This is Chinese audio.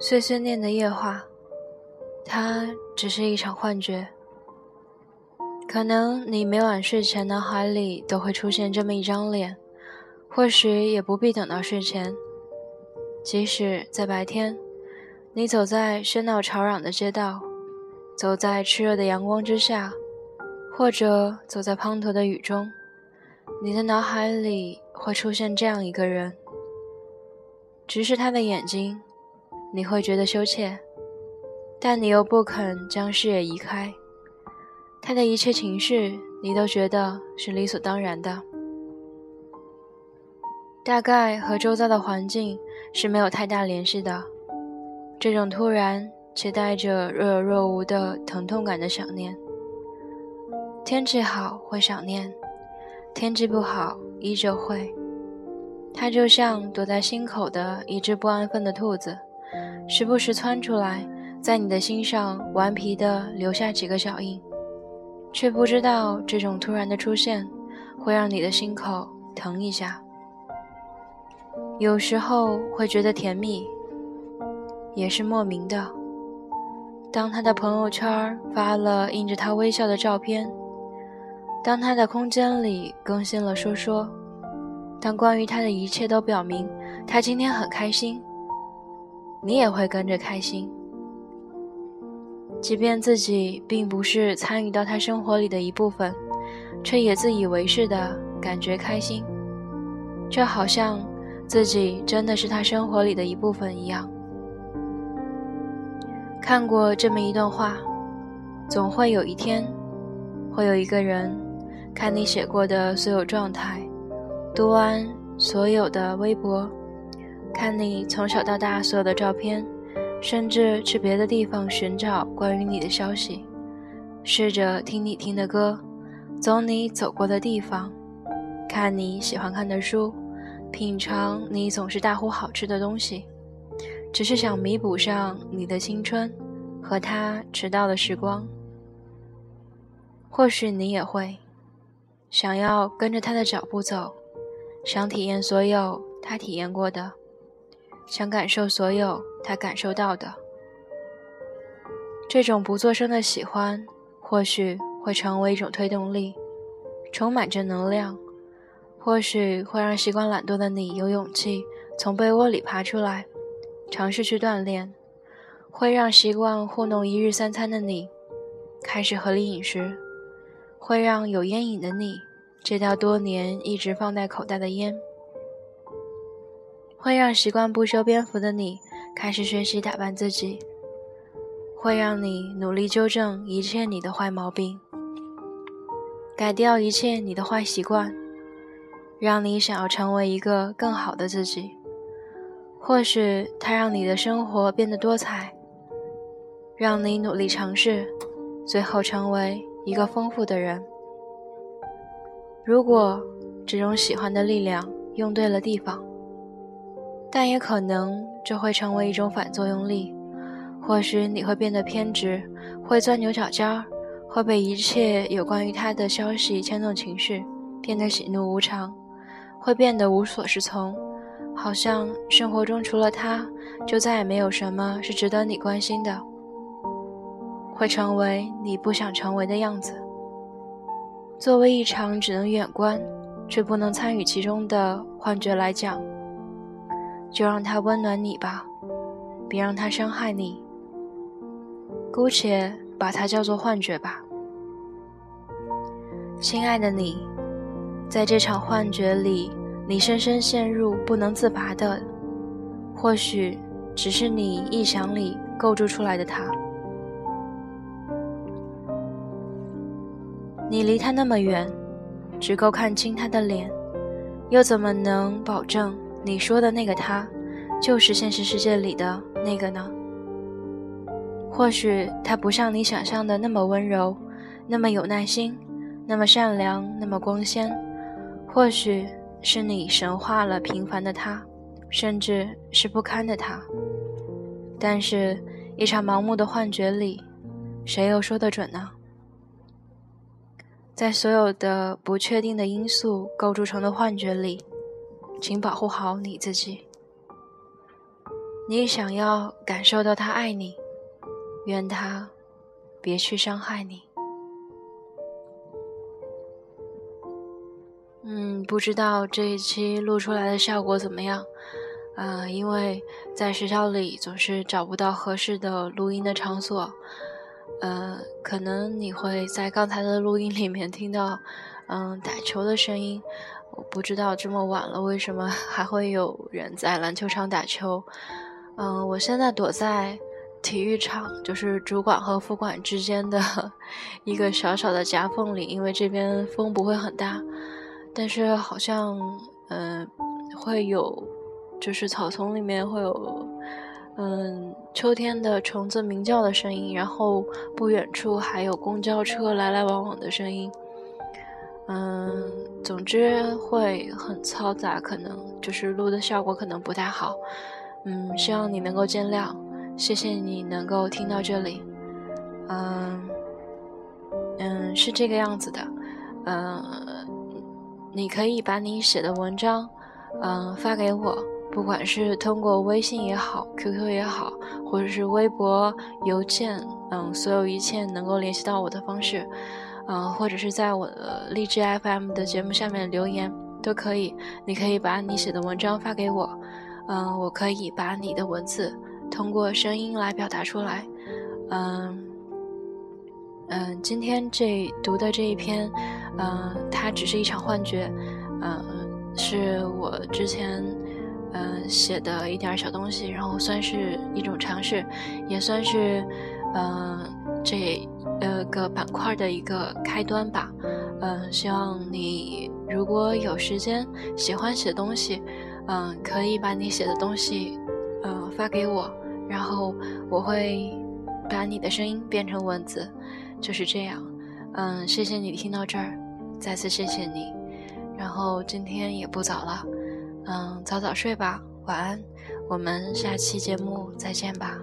碎碎念的夜话，它只是一场幻觉。可能你每晚睡前脑海里都会出现这么一张脸，或许也不必等到睡前。即使在白天，你走在喧闹吵嚷的街道，走在炽热的阳光之下，或者走在滂沱的雨中，你的脑海里会出现这样一个人。直视他的眼睛，你会觉得羞怯，但你又不肯将视野移开。他的一切情绪，你都觉得是理所当然的，大概和周遭的环境是没有太大联系的。这种突然且带着若有若无的疼痛感的想念，天气好会想念，天气不好依旧会。它就像躲在心口的一只不安分的兔子，时不时窜出来，在你的心上顽皮地留下几个脚印。却不知道这种突然的出现会让你的心口疼一下，有时候会觉得甜蜜，也是莫名的。当他的朋友圈发了印着他微笑的照片，当他的空间里更新了说说，当关于他的一切都表明他今天很开心，你也会跟着开心。即便自己并不是参与到他生活里的一部分，却也自以为是的感觉开心，就好像自己真的是他生活里的一部分一样。看过这么一段话：总会有一天，会有一个人看你写过的所有状态，读完所有的微博，看你从小到大所有的照片。甚至去别的地方寻找关于你的消息，试着听你听的歌，走你走过的地方，看你喜欢看的书，品尝你总是大呼好吃的东西，只是想弥补上你的青春和他迟到的时光。或许你也会想要跟着他的脚步走，想体验所有他体验过的。想感受所有他感受到的，这种不作声的喜欢，或许会成为一种推动力，充满正能量，或许会让习惯懒惰的你有勇气从被窝里爬出来，尝试去锻炼，会让习惯糊弄一日三餐的你开始合理饮食，会让有烟瘾的你戒掉多年一直放在口袋的烟。会让习惯不修边幅的你开始学习打扮自己，会让你努力纠正一切你的坏毛病，改掉一切你的坏习惯，让你想要成为一个更好的自己。或许它让你的生活变得多彩，让你努力尝试，最后成为一个丰富的人。如果这种喜欢的力量用对了地方。但也可能这会成为一种反作用力，或许你会变得偏执，会钻牛角尖儿，会被一切有关于他的消息牵动情绪，变得喜怒无常，会变得无所适从，好像生活中除了他，就再也没有什么是值得你关心的，会成为你不想成为的样子。作为一场只能远观却不能参与其中的幻觉来讲。就让他温暖你吧，别让他伤害你。姑且把它叫做幻觉吧，亲爱的你，在这场幻觉里，你深深陷入不能自拔的，或许只是你臆想里构筑出来的他。你离他那么远，只够看清他的脸，又怎么能保证？你说的那个他，就是现实世界里的那个呢？或许他不像你想象的那么温柔，那么有耐心，那么善良，那么光鲜。或许是你神化了平凡的他，甚至是不堪的他。但是，一场盲目的幻觉里，谁又说得准呢？在所有的不确定的因素构筑成的幻觉里。请保护好你自己。你想要感受到他爱你，愿他别去伤害你。嗯，不知道这一期录出来的效果怎么样？呃，因为在学校里总是找不到合适的录音的场所，呃，可能你会在刚才的录音里面听到，嗯，打球的声音。我不知道这么晚了，为什么 还会有人在篮球场打球？嗯，我现在躲在体育场，就是主管和副管之间的 一个小小的夹缝里，因为这边风不会很大，但是好像嗯会有，就是草丛里面会有嗯秋天的虫子鸣叫的声音，然后不远处还有公交车来来往往的声音，嗯，总之会很嘈杂，可能就是录的效果可能不太好。嗯，希望你能够见谅，谢谢你能够听到这里。嗯，嗯，是这个样子的。嗯，你可以把你写的文章，嗯，发给我，不管是通过微信也好，QQ 也好，或者是微博、邮件，嗯，所有一切能够联系到我的方式，嗯，或者是在我的荔枝 FM 的节目下面留言都可以。你可以把你写的文章发给我。嗯，我可以把你的文字通过声音来表达出来。嗯，嗯，今天这读的这一篇，嗯，它只是一场幻觉，嗯，是我之前嗯写的一点小东西，然后算是一种尝试，也算是嗯这呃个板块的一个开端吧。嗯，希望你如果有时间喜欢写东西。嗯，可以把你写的东西，嗯，发给我，然后我会把你的声音变成文字，就是这样。嗯，谢谢你听到这儿，再次谢谢你。然后今天也不早了，嗯，早早睡吧，晚安。我们下期节目再见吧。